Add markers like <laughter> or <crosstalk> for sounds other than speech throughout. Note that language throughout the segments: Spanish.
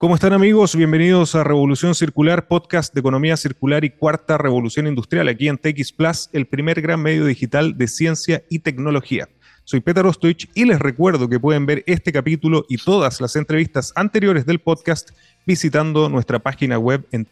¿Cómo están amigos? Bienvenidos a Revolución Circular, podcast de economía circular y cuarta revolución industrial, aquí en TX Plus, el primer gran medio digital de ciencia y tecnología. Soy Peter Ostoich y les recuerdo que pueden ver este capítulo y todas las entrevistas anteriores del podcast visitando nuestra página web en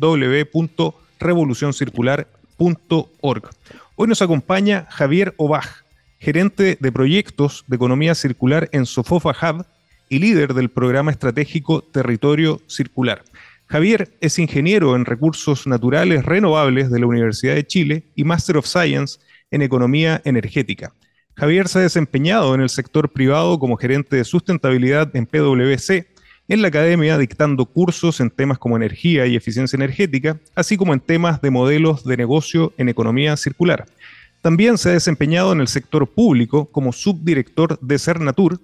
www.revolucioncircular.org. Hoy nos acompaña Javier Obaj, gerente de proyectos de economía circular en Sofofa Hub, y líder del programa estratégico Territorio Circular. Javier es ingeniero en recursos naturales renovables de la Universidad de Chile y Master of Science en Economía Energética. Javier se ha desempeñado en el sector privado como gerente de sustentabilidad en PwC, en la academia dictando cursos en temas como energía y eficiencia energética, así como en temas de modelos de negocio en economía circular. También se ha desempeñado en el sector público como subdirector de Cernatur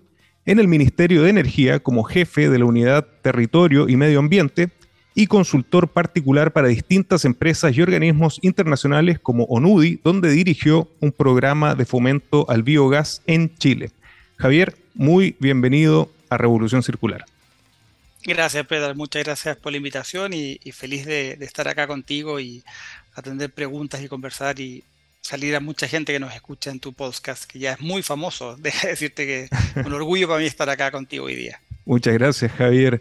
en el Ministerio de Energía como jefe de la Unidad Territorio y Medio Ambiente y consultor particular para distintas empresas y organismos internacionales como ONUDI, donde dirigió un programa de fomento al biogás en Chile. Javier, muy bienvenido a Revolución Circular. Gracias, Pedro. Muchas gracias por la invitación y, feliz de, de, estar acá contigo y atender preguntas y conversar y salir a mucha gente que nos escucha en tu podcast, que ya es muy famoso. <laughs> Deja de decirte que un orgullo para mí estar acá contigo hoy día. Muchas gracias, Javier.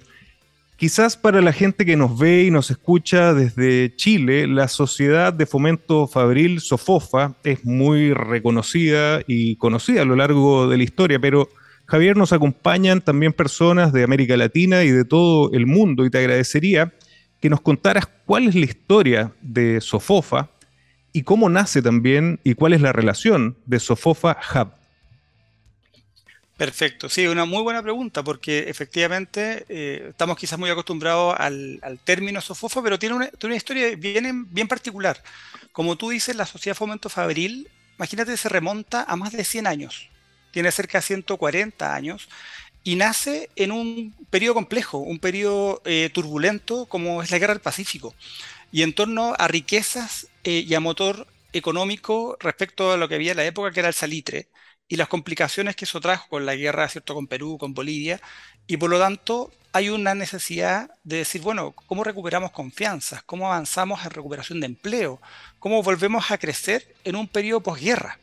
Quizás para la gente que nos ve y nos escucha desde Chile, la Sociedad de Fomento Fabril Sofofa es muy reconocida y conocida a lo largo de la historia, pero Javier nos acompañan también personas de América Latina y de todo el mundo y te agradecería que nos contaras cuál es la historia de Sofofa, y cómo nace también y cuál es la relación de Sofofa Hub. Perfecto, sí, una muy buena pregunta porque efectivamente eh, estamos quizás muy acostumbrados al, término Sofofa, pero tiene una, tiene una historia bien, bien particular. Como tú dices, la Sociedad Fomento Fabril, imagínate, se remonta a más de 100 años, tiene cerca de 140 años y nace en un periodo complejo, un periodo eh, turbulento como es la Guerra del Pacífico y en torno a riquezas eh, y a motor económico respecto a lo que había en la época, que era el salitre, y las complicaciones que eso trajo con la guerra, ¿cierto?, con Perú, con Bolivia, y por lo tanto hay una necesidad de decir, bueno, ¿cómo recuperamos confianza? ¿Cómo avanzamos en recuperación de empleo? ¿Cómo volvemos a crecer en un periodo posguerra?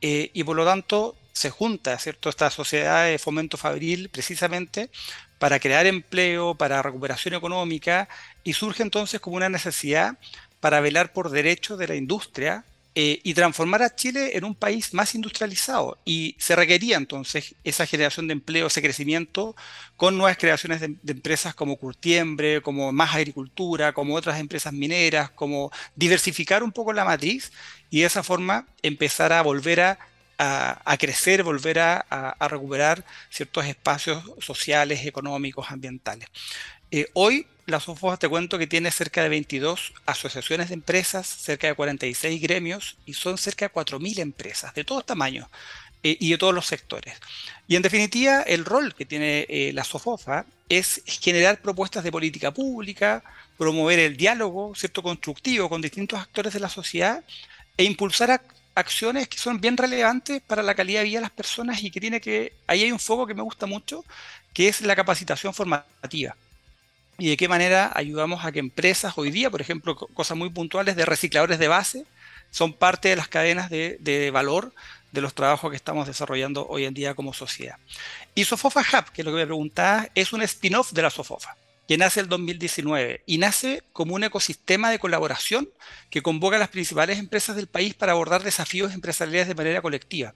Eh, y por lo tanto se junta, ¿cierto?, esta sociedad de fomento fabril precisamente para crear empleo, para recuperación económica, y surge entonces como una necesidad para velar por derechos de la industria eh, y transformar a Chile en un país más industrializado. Y se requería entonces esa generación de empleo, ese crecimiento, con nuevas creaciones de, de, empresas como Curtiembre, como Más Agricultura, como otras empresas mineras, como diversificar un poco la matriz y de esa forma empezar a volver a a, crecer, volver a, recuperar ciertos espacios sociales, económicos, ambientales. Eh, hoy la SOFOA te cuento que tiene cerca de 22 asociaciones de empresas, cerca de 46 gremios y son cerca de 4.000 empresas de todos tamaños eh, y de todos los sectores. Y en definitiva, el rol que tiene eh, la SOFOFA es generar propuestas de política pública, promover el diálogo cierto constructivo con distintos actores de la sociedad e impulsar acciones que son bien relevantes para la calidad de vida de las personas y que tiene que, ahí hay un foco que me gusta mucho, que es la capacitación formativa. Y de qué manera ayudamos a que empresas hoy día, por ejemplo, cosas muy puntuales de recicladores de base, son parte de las cadenas de, valor de los trabajos que estamos desarrollando hoy en día como sociedad. Y Sofofa Hub, que es lo que me preguntaba, es un spin-off de la Sofofa que nace el 2019 y nace como un ecosistema de colaboración que convoca a las principales empresas del país para abordar desafíos empresariales de manera colectiva.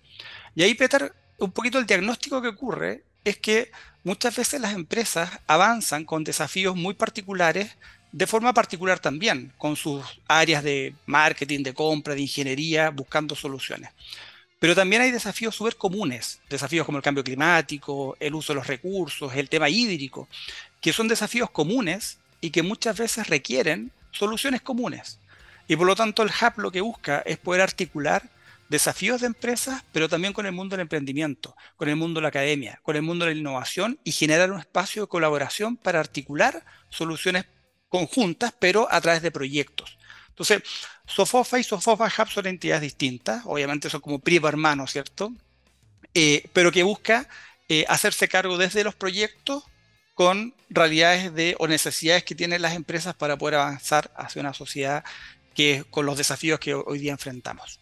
Y ahí, Peter, un poquito el diagnóstico que ocurre es que muchas veces las empresas avanzan con desafíos muy particulares de forma particular también, con sus áreas de marketing, de compra, de ingeniería, buscando soluciones. Pero también hay desafíos súper comunes, desafíos como el cambio climático, el uso de los recursos, el tema hídrico, que son desafíos comunes y que muchas veces requieren soluciones comunes. Y por lo tanto el Hub lo que busca es poder articular desafíos de empresas, pero también con el mundo del emprendimiento, con el mundo de la academia, con el mundo de la innovación y generar un espacio de colaboración para articular soluciones conjuntas, pero a través de proyectos. Entonces, Sofofa y Sofofa Hub son entidades distintas, obviamente son como primo hermano, ¿cierto? Eh, pero que busca eh, hacerse cargo desde los proyectos con realidades de, o necesidades que tienen las empresas para poder avanzar hacia una sociedad que con los desafíos que hoy día enfrentamos.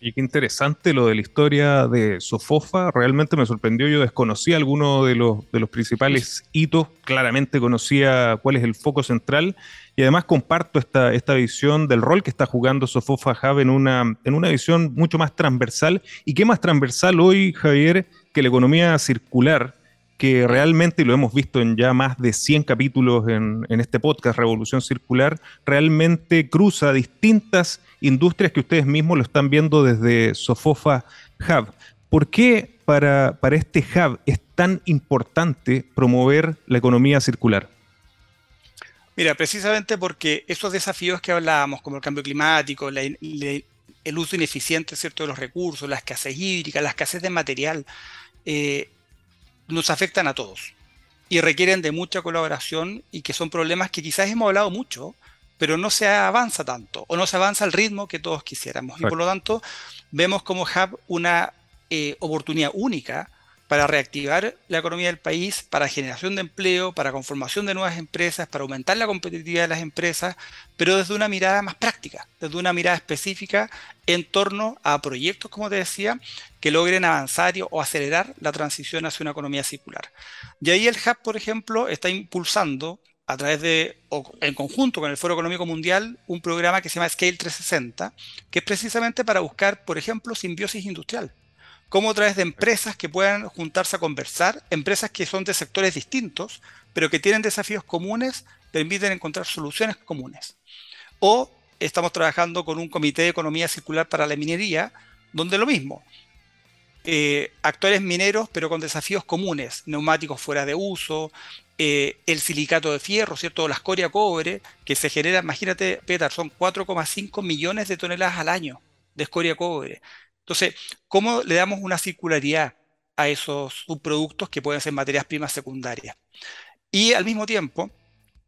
Y qué interesante lo de la historia de Sofofa. Realmente me sorprendió. Yo desconocía algunos de los, de los principales hitos. Claramente conocía cuál es el foco central. Y además comparto esta, esta visión del rol que está jugando Sofofa Hub en una, en una visión mucho más transversal. ¿Y qué más transversal hoy, Javier, que la economía circular? Que realmente, y lo hemos visto en ya más de 100 capítulos en, este podcast Revolución Circular, realmente cruza distintas industrias que ustedes mismos lo están viendo desde Sofofa Hub. ¿Por qué para, para este hub es tan importante promover la economía circular? Mira, precisamente porque esos desafíos que hablábamos, como el cambio climático, el uso ineficiente ¿cierto? de los recursos, la escasez hídrica, la escasez de material, eh, nos afectan a todos y requieren de mucha colaboración y que son problemas que quizás hemos hablado mucho, pero no se avanza tanto o no se avanza al ritmo que todos quisiéramos. Y por lo tanto, vemos como Hub una eh, oportunidad única para reactivar la economía del país, para generación de empleo, para conformación de nuevas empresas, para aumentar la competitividad de las empresas, pero desde una mirada más práctica, desde una mirada específica en torno a proyectos, como te decía, que logren avanzar o acelerar la transición hacia una economía circular. Y ahí el Hub, por ejemplo, está impulsando a través de, o en conjunto con el Foro Económico Mundial, un programa que se llama Scale 360, que es precisamente para buscar, por ejemplo, simbiosis industrial cómo a través de empresas que puedan juntarse a conversar, empresas que son de sectores distintos, pero que tienen desafíos comunes, permiten encontrar soluciones comunes. O estamos trabajando con un comité de economía circular para la minería, donde lo mismo, eh, actores mineros, pero con desafíos comunes, neumáticos fuera de uso, eh, el silicato de fierro, ¿cierto? La escoria cobre, que se genera, imagínate, Peter, son 4,5 millones de toneladas al año de escoria cobre. Entonces, ¿cómo le damos una circularidad a esos subproductos que pueden ser materias primas secundarias? Y al mismo tiempo,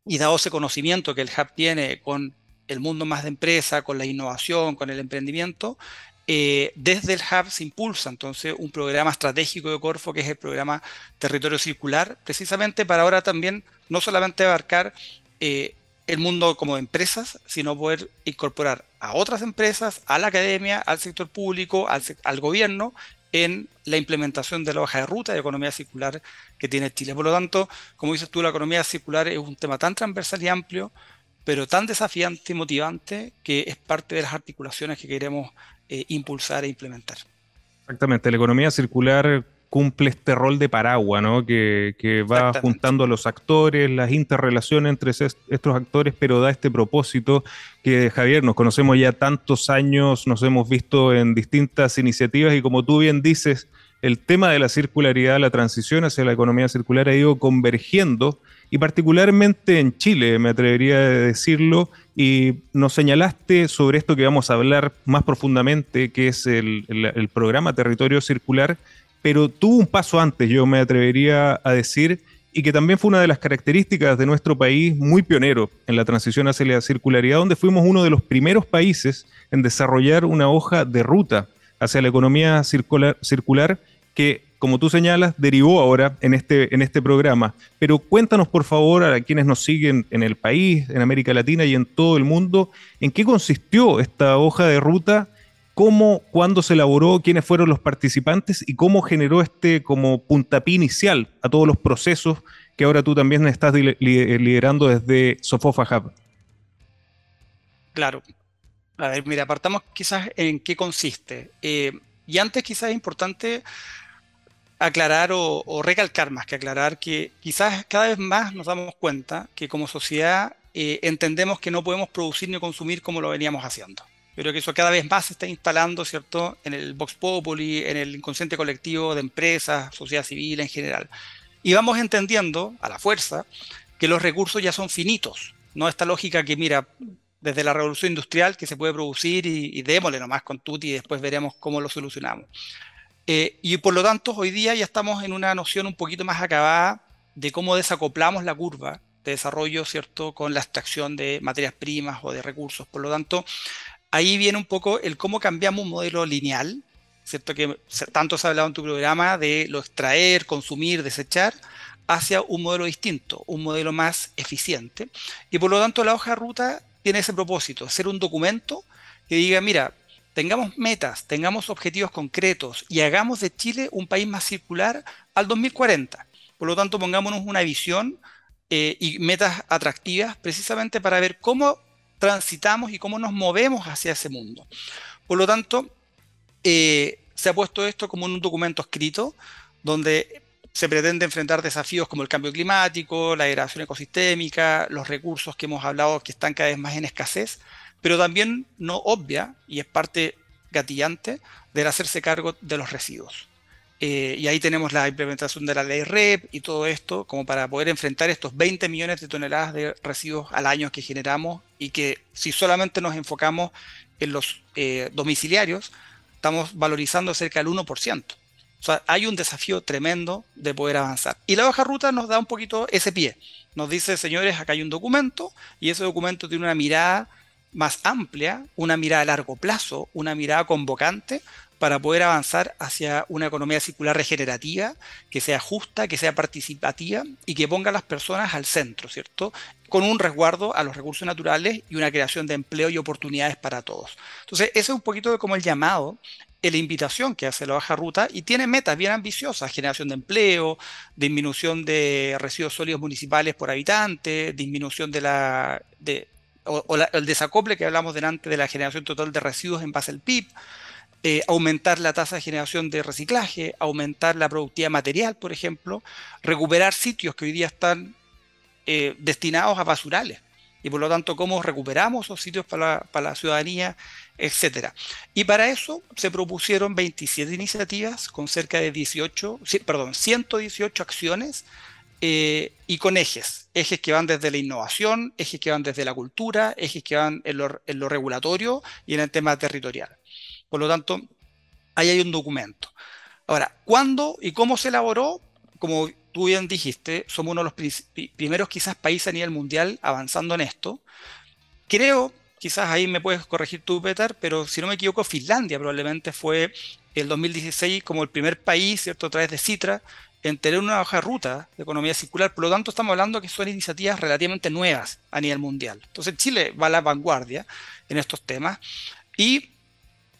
y dado ese conocimiento que el Hub tiene con el mundo más de empresa, con la innovación, con el emprendimiento, eh, desde el Hub se impulsa entonces un programa estratégico de Corfo, que es el programa Territorio Circular, precisamente para ahora también no solamente abarcar eh, el mundo como empresas, sino poder incorporar a otras empresas, a la academia, al sector público, al, gobierno, en la implementación de la hoja de ruta de economía circular que tiene Chile. Por lo tanto, como dices tú, la economía circular es un tema tan transversal y amplio, pero tan desafiante y motivante que es parte de las articulaciones que queremos eh, impulsar e implementar. Exactamente, la economía circular cumple este rol de paraguas, ¿no? Que, va juntando a los actores, las interrelaciones entre estos actores, pero da este propósito que, Javier, nos conocemos ya tantos años, nos hemos visto en distintas iniciativas y como tú bien dices, el tema de la circularidad, la transición hacia la economía circular ha ido convergiendo y particularmente en Chile, me atrevería a decirlo, y nos señalaste sobre esto que vamos a hablar más profundamente, que es el, el programa Territorio Circular, pero tuvo un paso antes, yo me atrevería a decir, y que también fue una de las características de nuestro país muy pionero en la transición hacia la circularidad, donde fuimos uno de los primeros países en desarrollar una hoja de ruta hacia la economía circular, que, como tú señalas, derivó ahora en este, en este programa. Pero cuéntanos, por favor, a quienes nos siguen en el país, en América Latina y en todo el mundo, en qué consistió esta hoja de ruta cómo, cuándo se elaboró, quiénes fueron los participantes y cómo generó este como puntapié inicial a todos los procesos que ahora tú también estás liderando desde Sofofa Hub. Claro. A ver, mira, apartamos quizás en qué consiste. Eh, y antes quizás es importante aclarar o, recalcar más que aclarar que quizás cada vez más nos damos cuenta que como sociedad eh, entendemos que no podemos producir ni consumir como lo veníamos haciendo pero que eso cada vez más se está instalando, ¿cierto?, en el Vox Populi, en el inconsciente colectivo de empresas, sociedad civil en general. Y vamos entendiendo, a la fuerza, que los recursos ya son finitos, no esta lógica que, mira, desde la revolución industrial que se puede producir y, démosle nomás con Tuti y después veremos cómo lo solucionamos. Eh, y por lo tanto, hoy día ya estamos en una noción un poquito más acabada de cómo desacoplamos la curva de desarrollo, ¿cierto?, con la extracción de materias primas o de recursos. Por lo tanto, ahí viene un poco el cómo cambiamos un modelo lineal, ¿cierto? Que tanto se ha hablado en tu programa de lo extraer, consumir, desechar, hacia un modelo distinto, un modelo más eficiente. Y por lo tanto la hoja de ruta tiene ese propósito, ser un documento que diga, mira, tengamos metas, tengamos objetivos concretos y hagamos de Chile un país más circular al 2040. Por lo tanto, pongámonos una visión eh, y metas atractivas precisamente para ver cómo transitamos y cómo nos movemos hacia ese mundo. Por lo tanto, eh, se ha puesto esto como un documento escrito donde se pretende enfrentar desafíos como el cambio climático, la degradación ecosistémica, los recursos que hemos hablado que están cada vez más en escasez, pero también no obvia, y es parte gatillante, del hacerse cargo de los residuos. Eh, y ahí tenemos la implementación de la ley REP y todo esto, como para poder enfrentar estos 20 millones de toneladas de residuos al año que generamos y que si solamente nos enfocamos en los eh, domiciliarios, estamos valorizando cerca del 1%. O sea, hay un desafío tremendo de poder avanzar. Y la hoja ruta nos da un poquito ese pie. Nos dice, señores, acá hay un documento y ese documento tiene una mirada más amplia, una mirada a largo plazo, una mirada convocante para poder avanzar hacia una economía circular regenerativa, que sea justa, que sea participativa y que ponga a las personas al centro, ¿cierto? Con un resguardo a los recursos naturales y una creación de empleo y oportunidades para todos. Entonces, ese es un poquito como el llamado la invitación que hace la baja ruta y tiene metas bien ambiciosas, generación de empleo, disminución de residuos sólidos municipales por habitante, disminución de la, o, el desacople que hablamos delante de la generación total de residuos en base al PIB, eh, aumentar la tasa de generación de reciclaje, aumentar la productividad material, por ejemplo, recuperar sitios que hoy día están eh, destinados a basurales y por lo tanto cómo recuperamos esos sitios para la, ciudadanía, etcétera. Y para eso se propusieron 27 iniciativas con cerca de 18, perdón, 118 acciones eh, y con ejes, ejes que van desde la innovación, ejes que van desde la cultura, ejes que van en lo regulatorio y en el tema territorial. Por lo tanto, ahí hay un documento. Ahora, ¿cuándo y cómo se elaboró? Como tú bien dijiste, somos uno de los primeros quizás países a nivel mundial avanzando en esto. Creo, quizás ahí me puedes corregir tú, Peter, pero si no me equivoco, Finlandia probablemente fue el 2016 como el primer país, ¿cierto?, a través de Citra, en tener una hoja de ruta de economía circular. Por lo tanto, estamos hablando que son iniciativas relativamente nuevas a nivel mundial. Entonces, Chile va a la vanguardia en estos temas. Y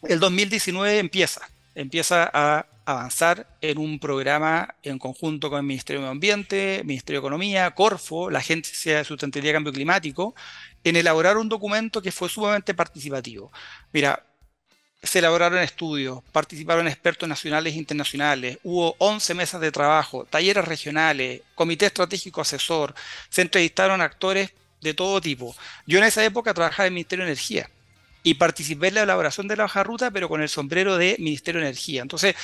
el 2019 empieza, empieza a avanzar en un programa en conjunto con el Ministerio de Medio Ambiente, Ministerio de Economía, Corfo, la Agencia de Sustentabilidad y Cambio Climático, en elaborar un documento que fue sumamente participativo. Mira, se elaboraron estudios, participaron expertos nacionales e internacionales, hubo 11 mesas de trabajo, talleres regionales, comité estratégico asesor, se entrevistaron actores de todo tipo. Yo en esa época trabajaba en el Ministerio de Energía y participé en la elaboración de la hoja ruta, pero con el sombrero de Ministerio de Energía. Entonces,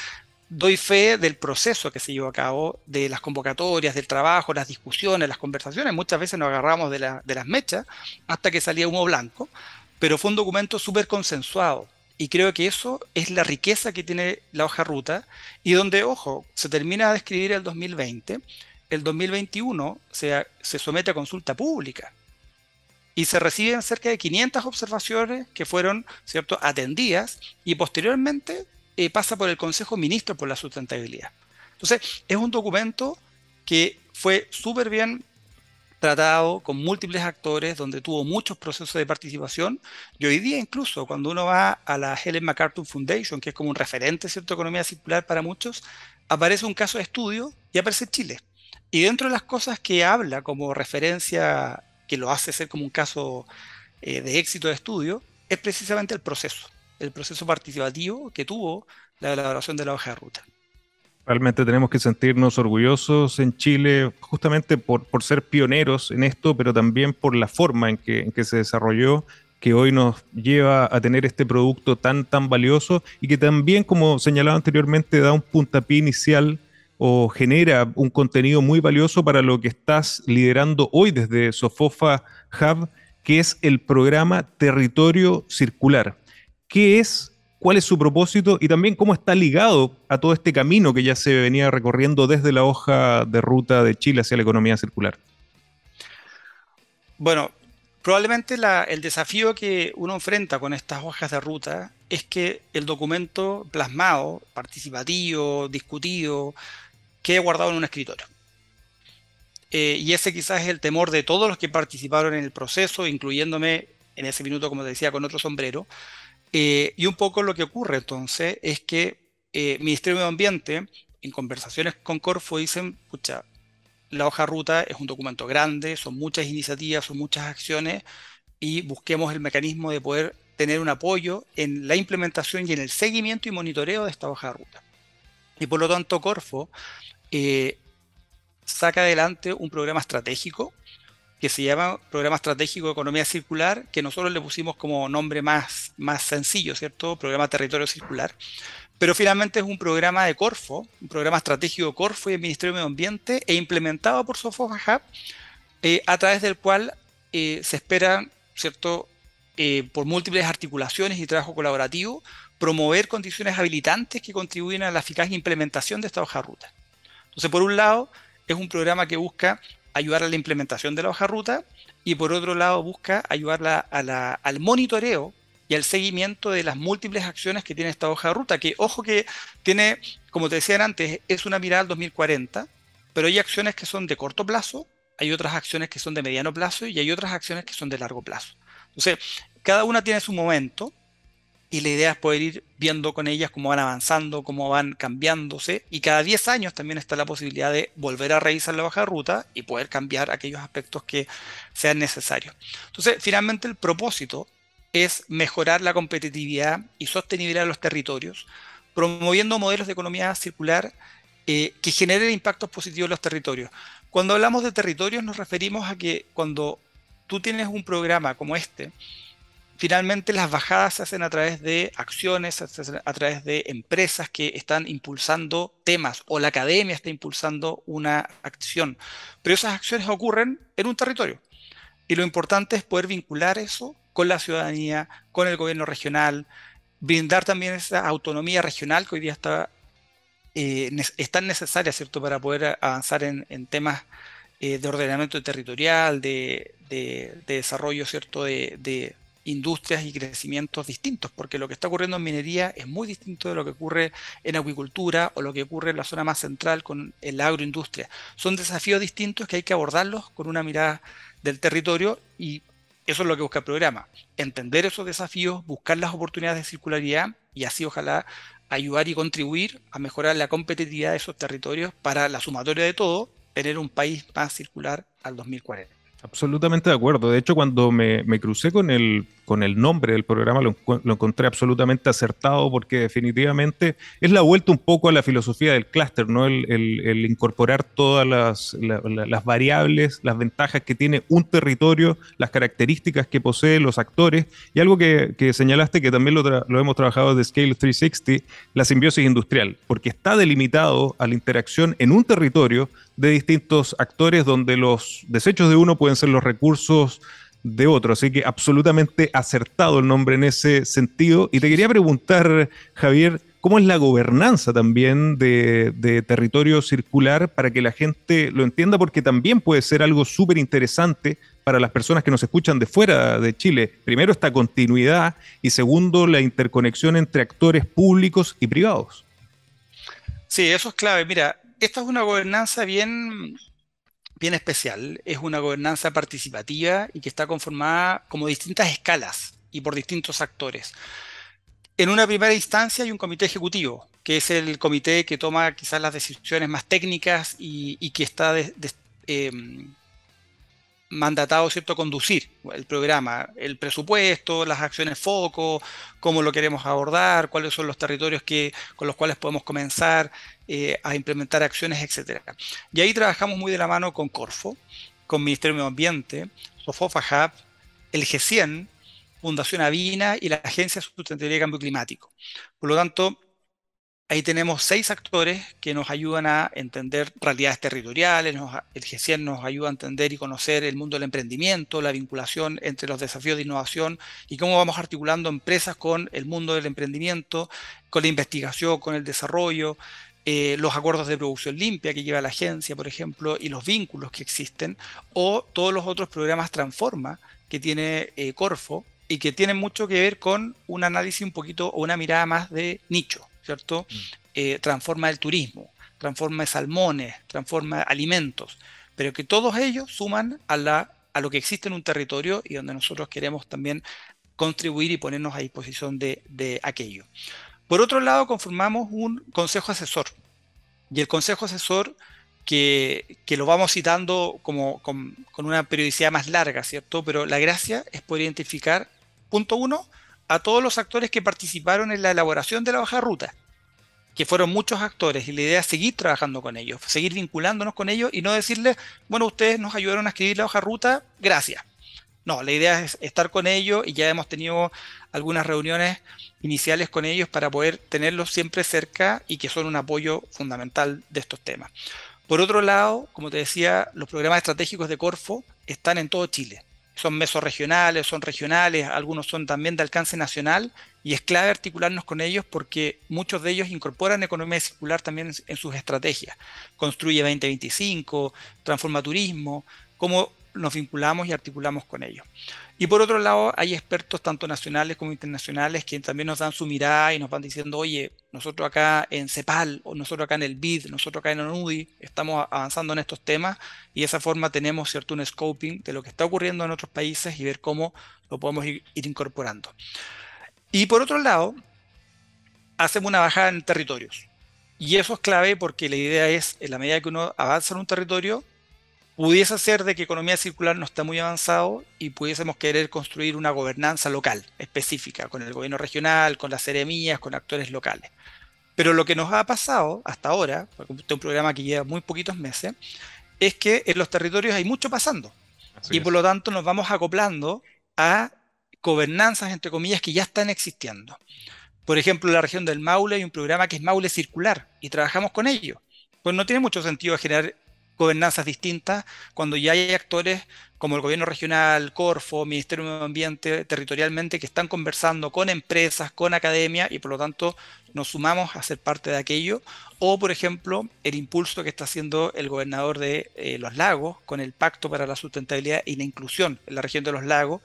doy fe del proceso que se llevó a cabo, de las convocatorias, del trabajo, las discusiones, las conversaciones. Muchas veces nos agarramos de, las mechas hasta que salía humo blanco, pero fue un documento súper consensuado. Y creo que eso es la riqueza que tiene la hoja ruta y donde, ojo, se termina de escribir el 2020, el 2021 se, se somete a consulta pública y se reciben cerca de 500 observaciones que fueron ¿cierto? atendidas y posteriormente eh, pasa por el Consejo Ministro por la Sustentabilidad. Entonces, es un documento que fue súper bien tratado con múltiples actores, donde tuvo muchos procesos de participación. Y hoy día incluso, cuando uno va a la Helen MacArthur Foundation, que es como un referente, ¿cierto?, economía circular para muchos, aparece un caso de estudio y aparece Chile. Y dentro de las cosas que habla como referencia que lo hace ser como un caso eh, de éxito de estudio, es precisamente el proceso, el proceso participativo que tuvo la elaboración de la hoja de ruta. Realmente tenemos que sentirnos orgullosos en Chile justamente por, por ser pioneros en esto, pero también por la forma en que, en que se desarrolló que hoy nos lleva a tener este producto tan, tan valioso y que también, como señalaba anteriormente, da un puntapié inicial o genera un contenido muy valioso para lo que estás liderando hoy desde Sofofa Hub, que es el programa Territorio Circular. ¿Qué es? ¿Cuál es su propósito? Y también cómo está ligado a todo este camino que ya se venía recorriendo desde la hoja de ruta de Chile hacia la economía circular. Bueno, probablemente el desafío que uno enfrenta con estas hojas de ruta es que el documento plasmado, participativo, discutido, quede guardado en un escritorio. eh, y ese quizás es el temor de todos los que participaron en el proceso, incluyéndome en ese minuto, como te decía, con otro sombrero. Eh, y un poco lo que ocurre entonces es que el Ministerio de Ambiente, en conversaciones con Corfo, dicen, pucha, la hoja ruta es un documento grande, son muchas iniciativas, son muchas acciones, y busquemos el mecanismo de poder tener un apoyo en la implementación y en el seguimiento y monitoreo de esta hoja de ruta. Y por lo tanto, Corfo eh, saca adelante un programa estratégico que se llama Programa Estratégico de Economía Circular, que nosotros le pusimos como nombre más, más sencillo, ¿cierto? Programa Territorio Circular. Pero finalmente es un programa de Corfo, un programa estratégico de Corfo y el Ministerio de Medio Ambiente, e implementado por Sofofa Hub, eh, a través del cual eh, se esperan ¿cierto? Eh, por múltiples articulaciones y trabajo colaborativo, promover condiciones habilitantes que contribuyen a la eficaz implementación de esta hoja ruta. Entonces, por un lado, es un programa que busca ayudar a la implementación de la hoja ruta y por otro lado busca ayudar al monitoreo y al seguimiento de las múltiples acciones que tiene esta hoja de ruta, que ojo que tiene, como te decía antes, es una mirada al 2040, pero hay acciones que son de corto plazo hay otras acciones que son de mediano plazo y hay otras acciones que son de largo plazo. Entonces, cada una tiene su momento y la idea es poder ir viendo con ellas cómo van avanzando, cómo van cambiándose y cada 10 años también está la posibilidad de volver a revisar la baja ruta y poder cambiar aquellos aspectos que sean necesarios. Entonces, finalmente el propósito es mejorar la competitividad y sostenibilidad de los territorios, promoviendo modelos de economía circular eh, que generen impactos positivos en los territorios. Cuando hablamos de territorios nos referimos a que cuando tú tienes un programa como este, finalmente las bajadas se hacen a través de acciones, a través de empresas que están impulsando temas o la academia está impulsando una acción. Pero esas acciones ocurren en un territorio. Y lo importante es poder vincular eso con la ciudadanía, con el gobierno regional, brindar también esa autonomía regional que hoy día está eh, es tan necesaria, ¿cierto?, para poder avanzar en, temas eh, de ordenamiento territorial, de, desarrollo, ¿cierto?, de, industrias y crecimientos distintos, porque lo que está ocurriendo en minería es muy distinto de lo que ocurre en acuicultura o lo que ocurre en la zona más central con la agroindustria. Son desafíos distintos que hay que abordarlos con una mirada del territorio y eso es lo que busca el programa, entender esos desafíos, buscar las oportunidades de circularidad y así ojalá ayudar y contribuir a mejorar la competitividad de esos territorios para la sumatoria de todo, tener un país más circular al 2040. Absolutamente de acuerdo. De hecho, cuando me, crucé con el, con el nombre del programa, lo, encontré absolutamente acertado porque definitivamente es la vuelta un poco a la filosofía del clúster, ¿no? El, incorporar todas las, variables, las ventajas que tiene un territorio, las características que posee los actores y algo que, señalaste que también lo, hemos trabajado de Scale 360, la simbiosis industrial, porque está delimitado a la interacción en un territorio de distintos actores donde los desechos de uno pueden ser los recursos de otro. Así que absolutamente acertado el nombre en ese sentido. Y te quería preguntar, Javier, ¿cómo es la gobernanza también de, territorio circular para que la gente lo entienda? Porque también puede ser algo súper interesante para las personas que nos escuchan de fuera de Chile. Primero, esta continuidad y segundo, la interconexión entre actores públicos y privados. Sí, eso es clave. Mira, esta es una gobernanza bien, bien especial. Es una gobernanza participativa y que está conformada como distintas escalas y por distintos actores. En una primera instancia hay un comité ejecutivo, que es el comité que toma quizás las decisiones más técnicas y, que está em, mandatado, ¿cierto?, conducir el programa, el presupuesto, las acciones foco, cómo lo queremos abordar, cuáles son los territorios que, con los cuales podemos comenzar eh, a implementar acciones, etc. Y ahí trabajamos muy de la mano con Corfo, con Ministerio de Medio Ambiente, Sofofa Hub, el G100, Fundación Avina y la Agencia de Sustentabilidad y Cambio Climático. Por lo tanto, Ahí tenemos seis actores que nos ayudan a entender realidades territoriales, el G100 nos ayuda a entender y conocer el mundo del emprendimiento, la vinculación entre los desafíos de innovación y cómo vamos articulando empresas con el mundo del emprendimiento, con la investigación, con el desarrollo, eh, los acuerdos de producción limpia que lleva la agencia, por ejemplo, y los vínculos que existen, o todos los otros programas Transforma que tiene eh, Corfo y que tienen mucho que ver con un análisis un poquito o una mirada más de nicho. ¿cierto? Mm. Eh, transforma el turismo, transforma salmones, transforma alimentos. pero que todos ellos suman a, la, a lo que existe en un territorio y donde nosotros queremos también contribuir y ponernos a disposición de, de aquello. Por otro lado, conformamos un consejo asesor. Y el consejo asesor que, que, lo vamos citando como, con, una periodicidad más larga, ¿cierto? Pero la gracia es poder identificar, punto uno, a todos los actores que participaron en la elaboración de la hoja de ruta, que fueron muchos actores, y la idea es seguir trabajando con ellos, seguir vinculándonos con ellos y no decirles, bueno, ustedes nos ayudaron a escribir la hoja de ruta, gracias. No, la idea es estar con ellos y ya hemos tenido algunas reuniones iniciales con ellos para poder tenerlos siempre cerca y que son un apoyo fundamental de estos temas. Por otro lado, como te decía, los programas estratégicos de Corfo están en todo Chile. Son mesorregionales, son regionales, algunos son también de alcance nacional y es clave articularnos con ellos porque muchos de ellos incorporan economía circular también en sus estrategias. Construye 2025, transforma turismo, como nos vinculamos y articulamos con ellos. Y por otro lado, hay expertos tanto nacionales como internacionales que también nos dan su mirada y nos van diciendo, oye, nosotros acá en CEPAL, o nosotros acá en el BID, nosotros acá en ONUDI, estamos avanzando en estos temas y de esa forma tenemos cierto un scoping de lo que está ocurriendo en otros países y ver cómo lo podemos ir, ir incorporando. Y por otro lado, hacemos una bajada en territorios. Y eso es clave porque la idea es, en la medida que uno avanza en un territorio, pudiese ser de que economía circular no está muy avanzado y pudiésemos querer construir una gobernanza local específica con el gobierno regional, con las seremías, con actores locales. Pero lo que nos ha pasado hasta ahora, porque este es un programa que lleva muy poquitos meses, es que en los territorios hay mucho pasando. y por lo tanto nos vamos acoplando a gobernanzas, entre comillas, que ya están existiendo. Por ejemplo, en la región del Maule hay un programa que es Maule Circular y trabajamos con ello. Pues no tiene mucho sentido generar gobernanzas distintas cuando ya hay actores como el gobierno regional, Corfo, Ministerio de Medio Ambiente, territorialmente, que están conversando con empresas, con academia y por lo tanto nos sumamos a ser parte de aquello. O, por ejemplo, el impulso que está haciendo el gobernador de eh, los lagos con el Pacto para la Sustentabilidad y la Inclusión en la región de los lagos,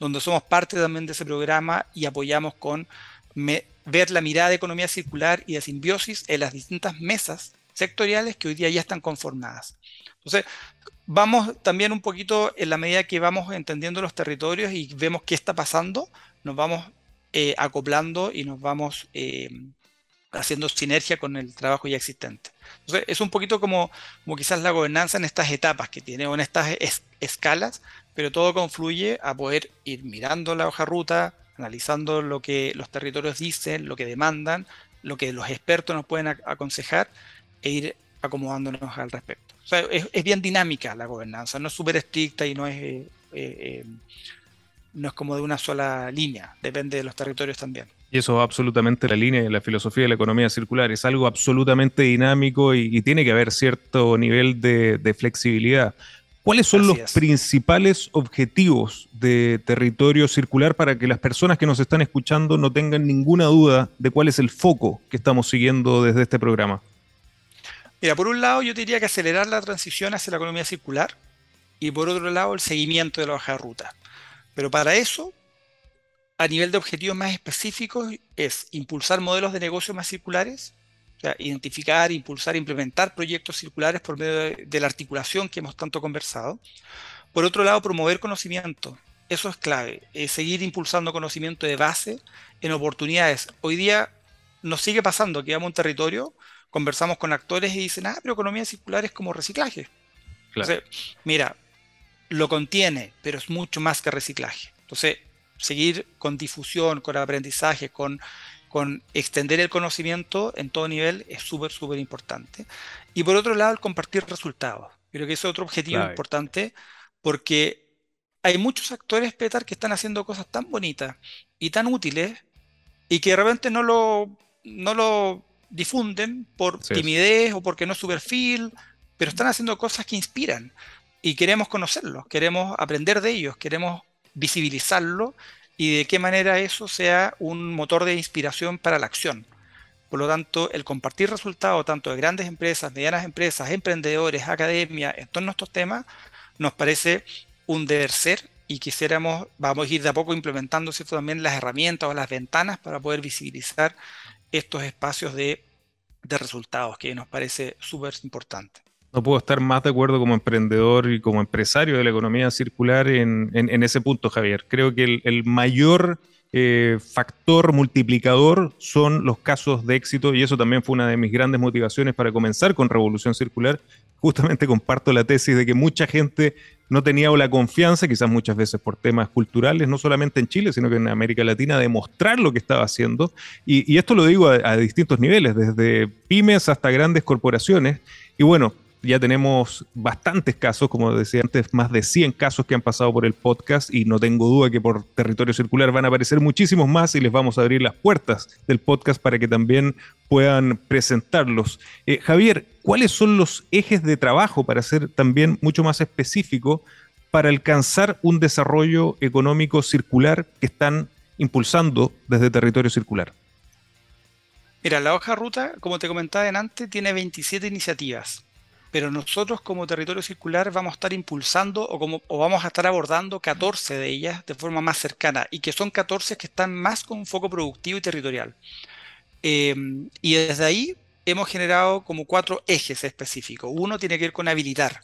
donde somos parte también de ese programa y apoyamos con ver la mirada de economía circular y de simbiosis en las distintas mesas sectoriales que hoy día ya están conformadas. Entonces, vamos también un poquito en la medida que vamos entendiendo los territorios y vemos qué está pasando, nos vamos eh, acoplando y nos vamos eh, haciendo sinergia con el trabajo ya existente. Entonces, es un poquito como, quizás la gobernanza en estas etapas que tiene o en estas escalas, pero todo confluye a poder ir mirando la hoja ruta, analizando lo que los territorios dicen, lo que demandan, lo que los expertos nos pueden aconsejar e ir acomodándonos al respecto. O sea, es, bien dinámica la gobernanza, no es súper estricta y no es, eh, eh, no es como de una sola línea, depende de los territorios también. Y eso es absolutamente la línea de la filosofía de la economía circular, es algo absolutamente dinámico y, tiene que haber cierto nivel de, flexibilidad. ¿Cuáles son los principales objetivos de territorio circular para que las personas que nos están escuchando no tengan ninguna duda de cuál es el foco que estamos siguiendo desde este programa? Mira, por un lado yo diría que acelerar la transición hacia la economía circular y por otro lado el seguimiento de la hoja de ruta. Pero para eso, a nivel de objetivos más específicos, es impulsar modelos de negocio más circulares, o sea, identificar, impulsar, implementar proyectos circulares por medio de, la articulación que hemos tanto conversado. Por otro lado, promover conocimiento. Eso es clave, es seguir impulsando conocimiento de base en oportunidades. Hoy día nos sigue pasando que vamos a un territorio conversamos con actores y dicen, ah, pero economía circular es como reciclaje. Entonces, mira, lo contiene, pero es mucho más que reciclaje. Entonces, seguir con difusión, con aprendizaje, con, con extender el conocimiento en todo nivel es súper, súper importante. Y por otro lado, el compartir resultados. Creo que ese es otro objetivo importante porque hay muchos actores, Petar, que están haciendo cosas tan bonitas y tan útiles y que de repente no lo, no lo difunden por timidez o porque no es su perfil, pero están haciendo cosas que inspiran. Y queremos conocerlos, queremos aprender de ellos, queremos visibilizarlo y de qué manera eso sea un motor de inspiración para la acción. Por lo tanto, el compartir resultados tanto de grandes empresas, medianas empresas, emprendedores, academia, en todos estos temas, nos parece un deber ser y quisiéramos, vamos a ir de a poco implementando también las herramientas o las ventanas para poder visibilizar estos espacios de, resultados que nos parece súper importante. No puedo estar más de acuerdo como emprendedor y como empresario de la economía circular en, ese punto, Javier. Creo que el, mayor eh, factor multiplicador son los casos de éxito y eso también fue una de mis grandes motivaciones para comenzar con Revolución Circular. Justamente comparto la tesis de que mucha gente no tenía la confianza, quizás muchas veces por temas culturales, no solamente en Chile, sino que en América Latina, de mostrar lo que estaba haciendo. Y, esto lo digo a distintos niveles, desde pymes hasta grandes corporaciones. Y bueno, ya tenemos bastantes casos, como decía antes, más de 100 casos que han pasado por el podcast y no tengo duda que por territorio circular van a aparecer muchísimos más y les vamos a abrir las puertas del podcast para que también puedan presentarlos. Eh, Javier, ¿cuáles son los ejes de trabajo para ser también mucho más específico para alcanzar un desarrollo económico circular que están impulsando desde territorio circular? Mira, la hoja ruta, como te comentaba antes, tiene 27 iniciativas pero nosotros como territorio circular vamos a estar impulsando o, como, vamos a estar abordando 14 de ellas de forma más cercana y que son 14 que están más con un foco productivo y territorial. Em, y desde ahí hemos generado como cuatro ejes específicos. Uno tiene que ver con habilitar,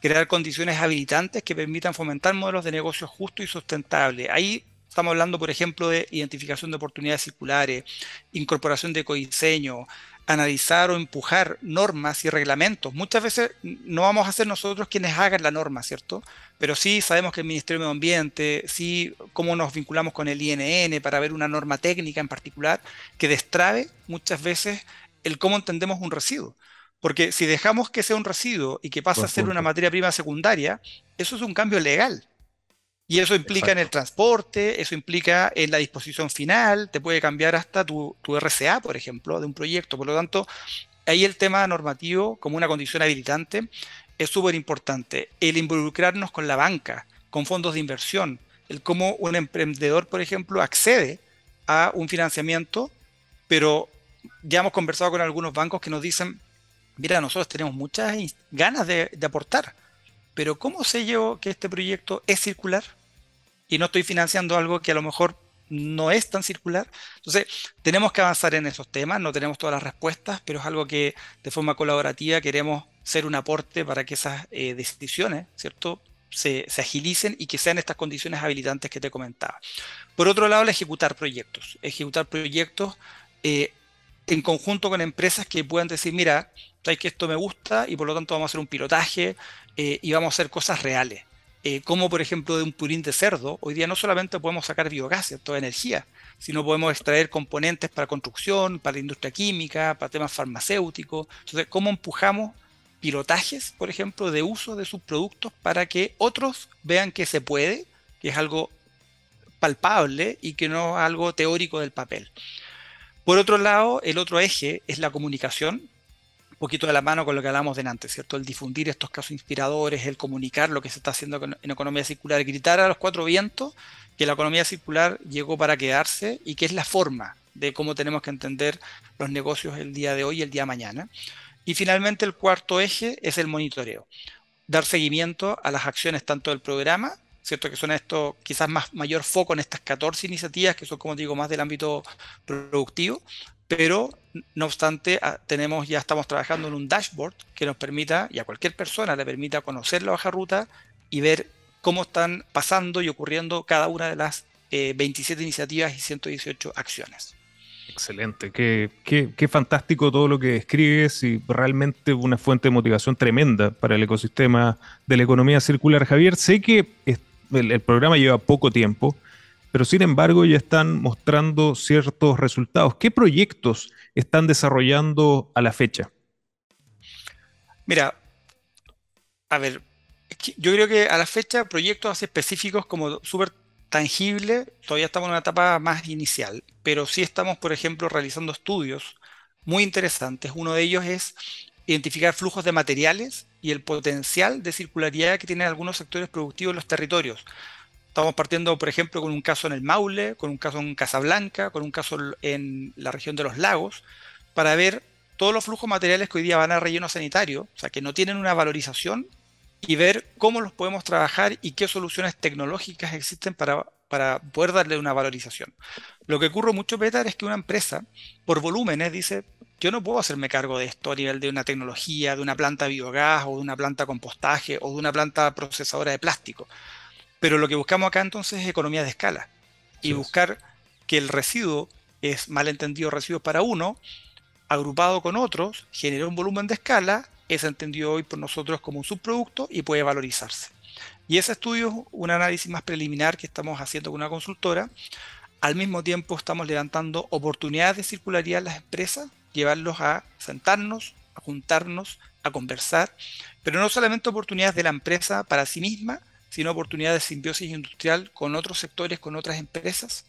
crear condiciones habilitantes que permitan fomentar modelos de negocio justos y sustentables. Ahí Estamos hablando, por ejemplo, de identificación de oportunidades circulares, incorporación de codiseño, analizar o empujar normas y reglamentos. Muchas veces no vamos a ser nosotros quienes hagan la norma, ¿cierto? Pero sí sabemos que el Ministerio de Medio Ambiente, sí cómo nos vinculamos con el INN para ver una norma técnica en particular que destrabe muchas veces el cómo entendemos un residuo. Porque si dejamos que sea un residuo y que pasa a ser una materia prima secundaria, eso es un cambio legal. Y eso implica en el transporte, eso implica en la disposición final, te puede cambiar hasta tu, RCA, por ejemplo, de un proyecto. Por lo tanto, ahí el tema normativo como una condición habilitante es súper importante. El involucrarnos con la banca, con fondos de inversión, el cómo un emprendedor, por ejemplo, accede a un financiamiento, pero ya hemos conversado con algunos bancos que nos dicen, mira, nosotros tenemos muchas ganas de, de aportar, pero ¿cómo sé yo que este proyecto es circular? Y no estoy financiando algo que a lo mejor no es tan circular. Entonces, tenemos que avanzar en esos temas, no tenemos todas las respuestas, pero es algo que de forma colaborativa queremos ser un aporte para que esas eh, decisiones, ¿cierto? Se, agilicen y que sean estas condiciones habilitantes que te comentaba. Por otro lado, el ejecutar proyectos. Ejecutar proyectos eh, en conjunto con empresas que puedan decir, mira, sabes que esto me gusta y por lo tanto vamos a hacer un pilotaje eh, y vamos a hacer cosas reales. Eh, como por ejemplo de un purín de cerdo, hoy día no solamente podemos sacar biogás, toda energía, sino podemos extraer componentes para construcción, para la industria química, para temas farmacéuticos. Entonces, ¿cómo empujamos pilotajes, por ejemplo, de uso de sus productos para que otros vean que se puede, que es algo palpable y que no es algo teórico del papel? Por otro lado, el otro eje es la comunicación, poquito de la mano con lo que hablamos delante, ¿cierto? El difundir estos casos inspiradores, el comunicar lo que se está haciendo en economía circular, gritar a los cuatro vientos que la economía circular llegó para quedarse y que es la forma de cómo tenemos que entender los negocios el día de hoy y el día mañana. Y finalmente el cuarto eje es el monitoreo. Dar seguimiento a las acciones tanto del programa, ¿cierto? Que son esto quizás más mayor foco en estas 14 iniciativas que son, como digo, más del ámbito productivo, pero no obstante, ah, tenemos, ya estamos trabajando en un dashboard que nos permita, y a cualquier persona le permita conocer la baja ruta y ver cómo están pasando y ocurriendo cada una de las 27 eh, iniciativas y 118 acciones. Excelente, qué, qué, fantástico todo lo que escribes y realmente una fuente de motivación tremenda para el ecosistema de la economía circular. Javier, sé que el programa lleva poco tiempo, pero sin embargo ya están mostrando ciertos resultados. ¿Qué proyectos están desarrollando a la fecha? Mira, a ver, yo creo que a la fecha proyectos específicos como súper tangible, todavía estamos en una etapa más inicial, pero sí estamos, por ejemplo, realizando estudios muy interesantes. Uno de ellos es identificar flujos de materiales y el potencial de circularidad que tienen algunos sectores productivos en los territorios. Estamos partiendo, por ejemplo, con un caso en el Maule, con un caso en Casablanca, con un caso en la región de los lagos, para ver todos los flujos materiales que hoy día van a relleno sanitario, o sea, que no tienen una valorización, y ver cómo los podemos trabajar y qué soluciones tecnológicas existen para para poder darle una valorización. Lo que ocurre mucho, Peter, es que una empresa, por volúmenes, dice, yo no puedo hacerme cargo de esto a nivel de una tecnología, de una planta de biogás o de una planta de compostaje o de una planta procesadora de plástico. Pero lo que buscamos acá entonces es economía de escala y buscar que el residuo es malentendido residuos para uno, agrupado con otros, genera un volumen de escala, es entendido hoy por nosotros como un subproducto y puede valorizarse. Y ese estudio es un análisis más preliminar que estamos haciendo con una consultora. Al mismo tiempo estamos levantando oportunidades de circularidad en las empresas llevarlos a sentarnos, a juntarnos, a conversar, pero no solamente oportunidades de la empresa para sí misma, sino oportunidades de simbiosis industrial con otros sectores, con otras empresas.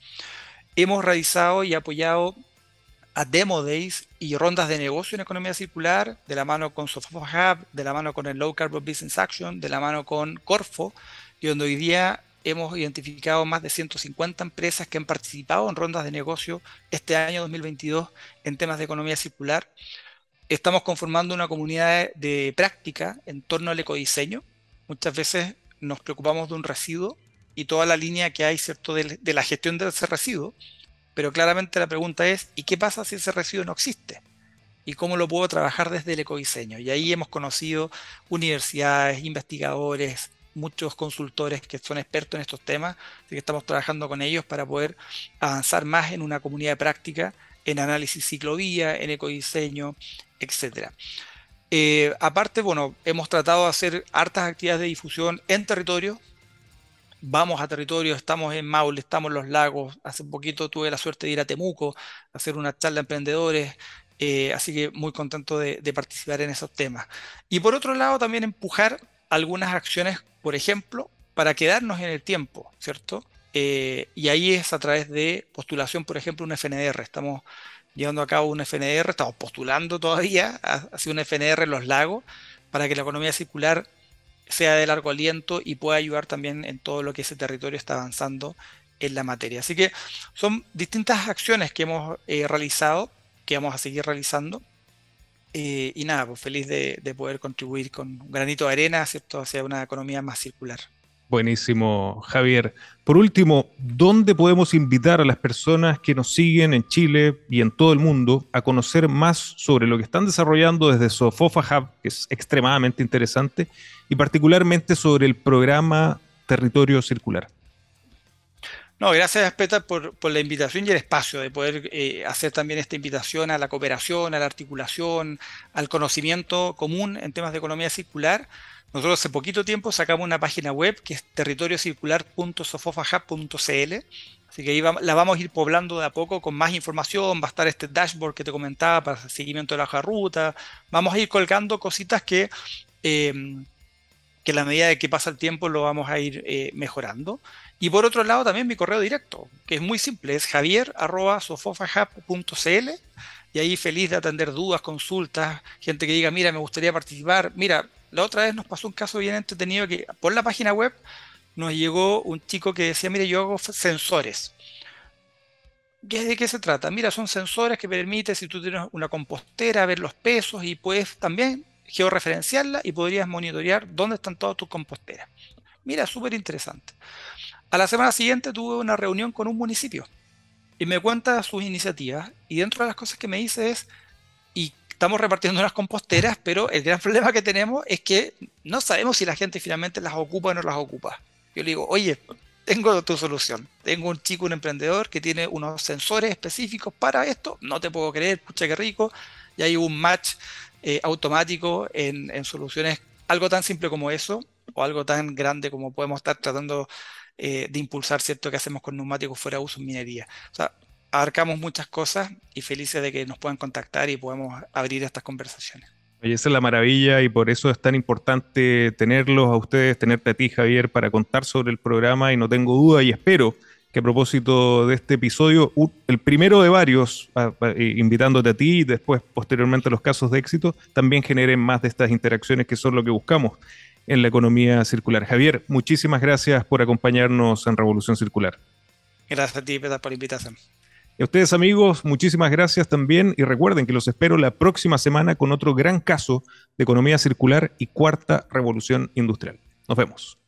Hemos realizado y apoyado a Demo Days y rondas de negocio en economía circular, de la mano con Sofa Hub, de la mano con el Low Carbon Business Action, de la mano con Corfo, y donde hoy día hemos identificado más de 150 empresas que han participado en rondas de negocio este año 2022 en temas de economía circular. Estamos conformando una comunidad de práctica en torno al ecodiseño. Muchas veces nos preocupamos de un residuo y toda la línea que hay ¿cierto? De, de la gestión de ese residuo, pero claramente la pregunta es, ¿y qué pasa si ese residuo no existe? ¿Y cómo lo puedo trabajar desde el ecodiseño? Y ahí hemos conocido universidades, investigadores, muchos consultores que son expertos en estos temas, así que estamos trabajando con ellos para poder avanzar más en una comunidad de práctica, en análisis ciclovía, en ecodiseño, etc. Eh, aparte, bueno, hemos tratado de hacer hartas actividades de difusión en territorio. Vamos a territorio, estamos en Maule, estamos en los lagos. Hace poquito tuve la suerte de ir a Temuco, a hacer una charla de emprendedores. Eh, así que muy contento de, participar en esos temas. Y por otro lado, también empujar algunas acciones por ejemplo, para quedarnos en el tiempo, ¿cierto? Eh, y ahí es a través de postulación, por ejemplo, un FNR. Estamos llevando a cabo un FNR, estamos postulando todavía hacia un FNR en los lagos para que la economía circular sea de largo aliento y pueda ayudar también en todo lo que ese territorio está avanzando en la materia. Así que son distintas acciones que hemos eh, realizado, que vamos a seguir realizando eh, y nada, pues feliz de, poder contribuir con un granito de arena, ¿cierto?, hacia una economía más circular. Buenísimo, Javier. Por último, ¿dónde podemos invitar a las personas que nos siguen en Chile y en todo el mundo a conocer más sobre lo que están desarrollando desde Sofofa Hub, que es extremadamente interesante, y particularmente sobre el programa Territorio Circular? No, gracias, Peter, por, la invitación y el espacio de poder eh, hacer también esta invitación a la cooperación, a la articulación, al conocimiento común en temas de economía circular. Nosotros hace poquito tiempo sacamos una página web que es territoriocircular.sofofahub.cl. Así que ahí la vamos a ir poblando de a poco con más información. Va a estar este dashboard que te comentaba para el seguimiento de la hoja ruta. Vamos a ir colgando cositas que, eh, que a la medida de que pasa el tiempo lo vamos a ir eh, mejorando. Y por otro lado también mi correo directo, que es muy simple, es javier.sofofahub.cl y ahí feliz de atender dudas, consultas, gente que diga, mira, me gustaría participar. Mira, la otra vez nos pasó un caso bien entretenido que por la página web nos llegó un chico que decía, mire, yo hago sensores. ¿De qué se trata? Mira, son sensores que permiten, si tú tienes una compostera, ver los pesos y puedes también georreferenciarla y podrías monitorear dónde están todas tus composteras. Mira, súper interesante. A la semana siguiente tuve una reunión con un municipio y me cuenta sus iniciativas y dentro de las cosas que me dice es, y estamos repartiendo unas composteras, <laughs> pero el gran problema que tenemos es que no sabemos si la gente finalmente las ocupa o no las ocupa. Yo le digo, oye, tengo tu solución. Tengo un chico, un emprendedor que tiene unos sensores específicos para esto. No te puedo creer, pucha qué rico. Y hay un match eh, automático en, en, soluciones, algo tan simple como eso, o algo tan grande como podemos estar tratando eh, de impulsar, ¿cierto?, que hacemos con neumáticos fuera de uso en minería. O sea, abarcamos muchas cosas y felices de que nos puedan contactar y podemos abrir estas conversaciones. Oye, esa es la maravilla y por eso es tan importante tenerlos a ustedes, tenerte a ti, Javier, para contar sobre el programa y no tengo duda y espero que a propósito de este episodio, el primero de varios, eh, invitándote a ti y después posteriormente los casos de éxito, también generen más de estas interacciones que son lo que buscamos en la economía circular. Javier, muchísimas gracias por acompañarnos en Revolución Circular. Gracias a ti, Pedro, por la invitación. Y a ustedes amigos, muchísimas gracias también y recuerden que los espero la próxima semana con otro gran caso de economía circular y cuarta revolución industrial. Nos vemos.